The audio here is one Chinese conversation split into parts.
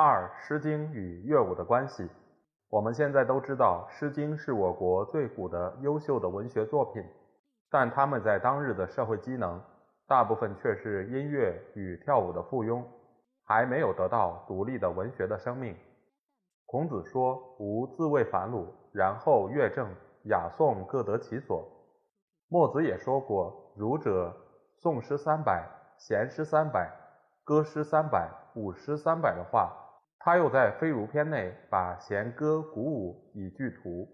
二，《诗经》与乐舞的关系。我们现在都知道，《诗经》是我国最古的优秀的文学作品，但它们在当日的社会机能，大部分却是音乐与跳舞的附庸，还没有得到独立的文学的生命。孔子说：“吾自谓反鲁，然后乐正，雅颂各得其所。”墨子也说过：“儒者诵诗三百，弦诗三百，歌诗三百，舞诗三百”的话。他又在《非儒》篇内把弦歌鼓舞以具图，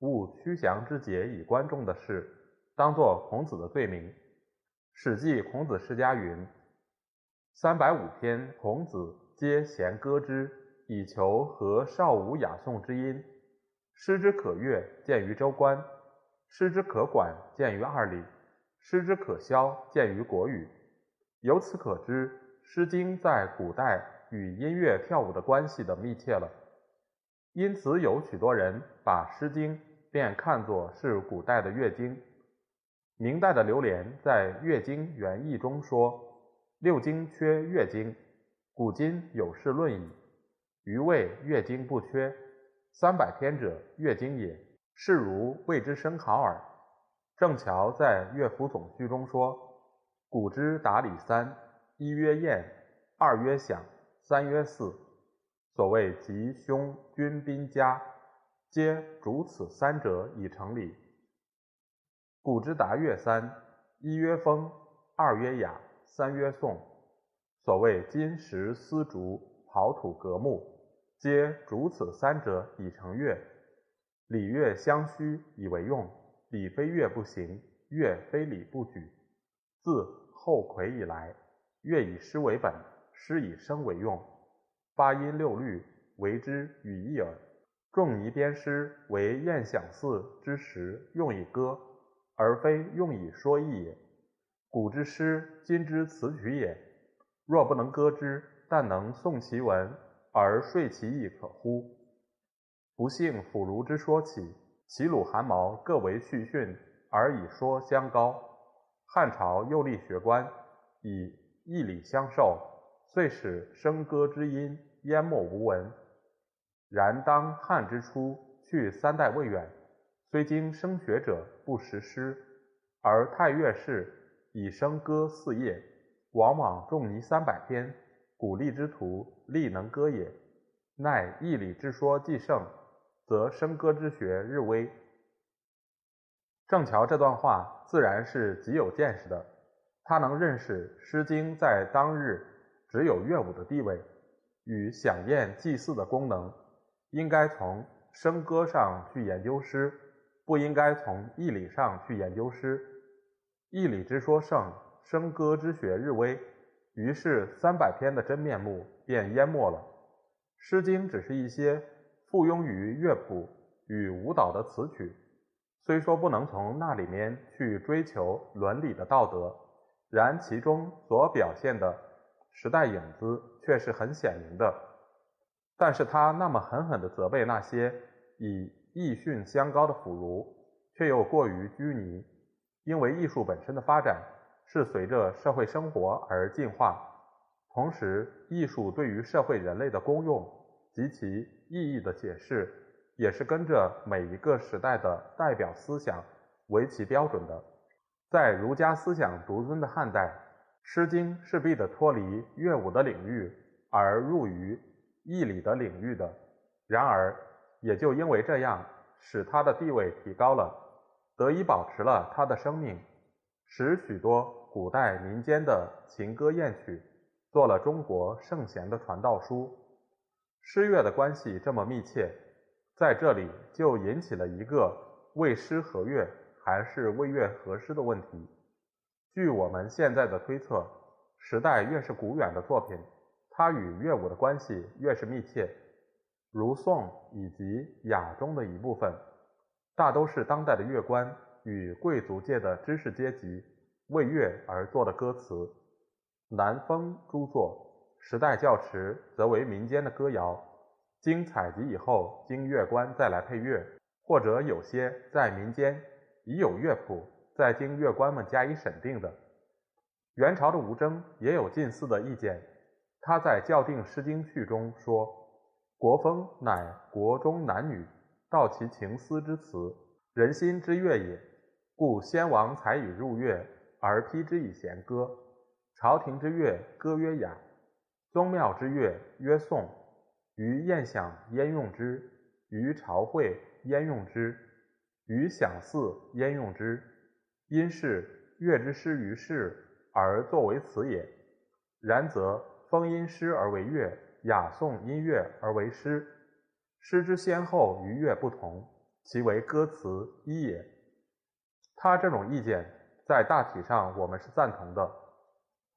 务曲降之节以观众的事，当作孔子的罪名。《史记·孔子世家》云：“三百五篇，孔子皆弦歌之，以求和少武雅颂之音。诗之可乐，见于周官。”诗之可管，见于二礼；诗之可销，见于国语。由此可知，《诗经》在古代与音乐跳舞的关系的密切了。因此，有许多人把《诗经》便看作是古代的《乐经》。明代的刘连在《乐经原义》中说：“六经缺乐经，古今有事论矣。余谓乐经不缺，三百篇者，乐经也。”是如谓之生考耳。郑桥在《乐府总序》中说：“古之达理三：一曰宴，二曰享，三曰祀。所谓吉凶军宾嘉，皆主此三者以成礼。古之达乐三：一曰风，二曰雅，三曰颂。所谓金石丝竹刨土革木，皆主此三者以成乐。”礼乐相须以为用，礼非乐不行，乐非礼不举。自后魁以来，乐以诗为本，诗以声为用，八音六律为之语义耳。仲尼编诗为宴享祀之时用以歌，而非用以说义也。古之诗，今之词曲也。若不能歌之，但能诵其文而说其意，可乎？不幸腐儒之说起，齐鲁韩毛各为序训，而以说相高。汉朝又立学官，以义礼相授，遂使笙歌之音淹没无闻。然当汉之初，去三代未远，虽经声学者不识诗，而太岳氏以笙歌四业，往往仲尼三百篇，古励之徒力能歌也。奈义礼之说既盛。则笙歌之学日微。郑桥这段话自然是极有见识的，他能认识《诗经》在当日只有乐舞的地位与享宴祭祀的功能，应该从笙歌上去研究诗，不应该从义理上去研究诗。义理之说盛，笙歌之学日微，于是三百篇的真面目便淹没了。《诗经》只是一些。附庸于乐谱与舞蹈的词曲，虽说不能从那里面去追求伦理的道德，然其中所表现的时代影子却是很显明的。但是他那么狠狠地责备那些以艺训相高的腐儒，却又过于拘泥，因为艺术本身的发展是随着社会生活而进化，同时艺术对于社会人类的功用及其。意义的解释也是跟着每一个时代的代表思想为其标准的。在儒家思想独尊的汉代，《诗经》是必得脱离乐舞的领域而入于义理的领域的。然而，也就因为这样，使它的地位提高了，得以保持了它的生命，使许多古代民间的情歌艳曲做了中国圣贤的传道书。诗乐的关系这么密切，在这里就引起了一个为诗合乐还是为乐合诗的问题。据我们现在的推测，时代越是古远的作品，它与乐舞的关系越是密切。如宋以及雅中的一部分，大都是当代的乐官与贵族界的知识阶级为乐而作的歌词。南风诸作时代较迟，则为民间的歌谣，经采集以后，经乐官再来配乐，或者有些在民间已有乐谱，再经乐官们加以审定的。元朝的吴征也有近似的意见，他在校订《诗经》序中说。国风乃国中男女道其情思之词，人心之乐也。故先王才以入乐，而披之以弦歌。朝廷之乐，歌曰雅；宗庙之乐，曰颂。于宴享焉用之？于朝会焉用之？于享祀焉用之？因是乐之诗于世，而作为词也。然则风因诗而为乐。雅颂音乐而为诗，诗之先后与乐不同，其为歌词一也。他这种意见在大体上我们是赞同的。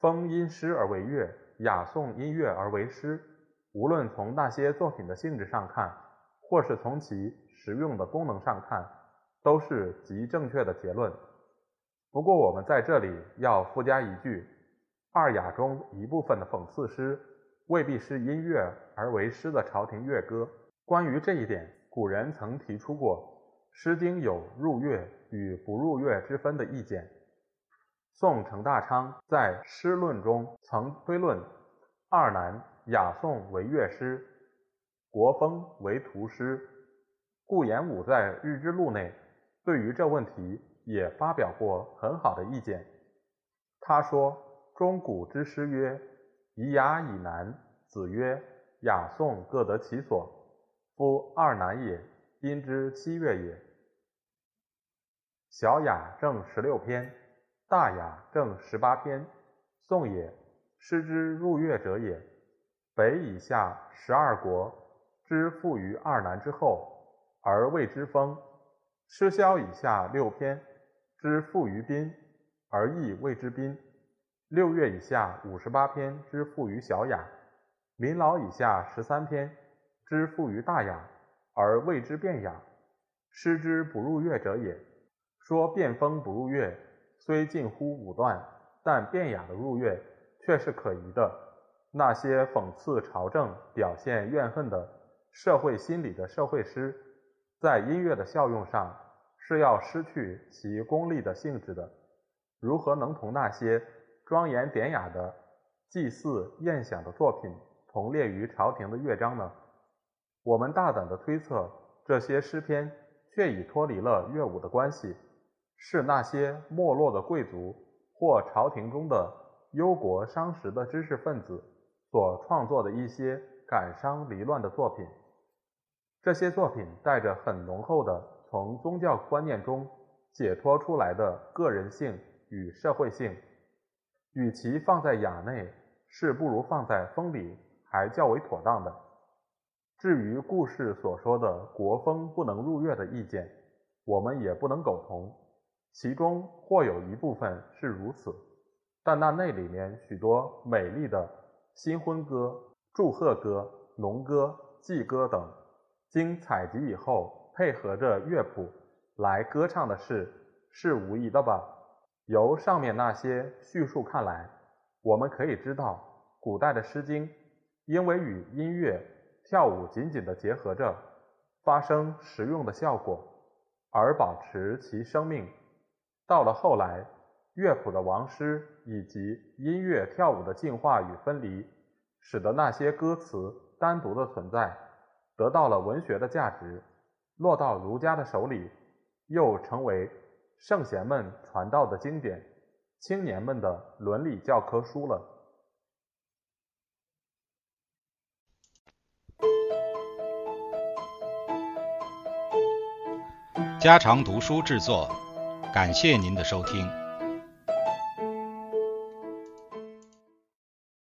风因诗而为乐，雅颂音乐而为诗，无论从那些作品的性质上看，或是从其实用的功能上看，都是极正确的结论。不过我们在这里要附加一句：二雅中一部分的讽刺诗。未必是音乐而为诗的朝廷乐歌。关于这一点，古人曾提出过《诗经》有入乐与不入乐之分的意见。宋程大昌在《诗论》中曾推论：二南雅颂为乐诗，国风为图诗。顾炎武在《日之录》内对于这问题也发表过很好的意见。他说：“中古之诗曰。”以雅以南，子曰：“雅颂各得其所，夫二南也，宾之七乐也。小雅正十六篇，大雅正十八篇。颂也，诗之入乐者也。北以下十二国之附于二南之后，而谓之风；诗萧以下六篇之富于宾，而亦谓之宾。”六月以下五十八篇之富于小雅，民劳以下十三篇之富于大雅，而谓之变雅。诗之不入乐者也。说变风不入乐，虽近乎武断，但变雅的入乐却是可疑的。那些讽刺朝政、表现怨恨的社会心理的社会诗，在音乐的效用上是要失去其功利的性质的。如何能同那些？庄严典雅的祭祀宴享的作品同列于朝廷的乐章呢？我们大胆的推测，这些诗篇却已脱离了乐舞的关系，是那些没落的贵族或朝廷中的忧国伤时的知识分子所创作的一些感伤离乱的作品。这些作品带着很浓厚的从宗教观念中解脱出来的个人性与社会性。与其放在雅内，是不如放在风里，还较为妥当的。至于故事所说的国风不能入乐的意见，我们也不能苟同。其中或有一部分是如此，但那内里面许多美丽的新婚歌、祝贺歌、农歌、祭歌等，经采集以后，配合着乐谱来歌唱的事，是无疑的吧？由上面那些叙述看来，我们可以知道，古代的《诗经》因为与音乐、跳舞紧紧地结合着，发生实用的效果，而保持其生命。到了后来，乐谱的亡失以及音乐跳舞的进化与分离，使得那些歌词单独的存在，得到了文学的价值，落到儒家的手里，又成为。圣贤们传道的经典，青年们的伦理教科书了。家常读书制作，感谢您的收听。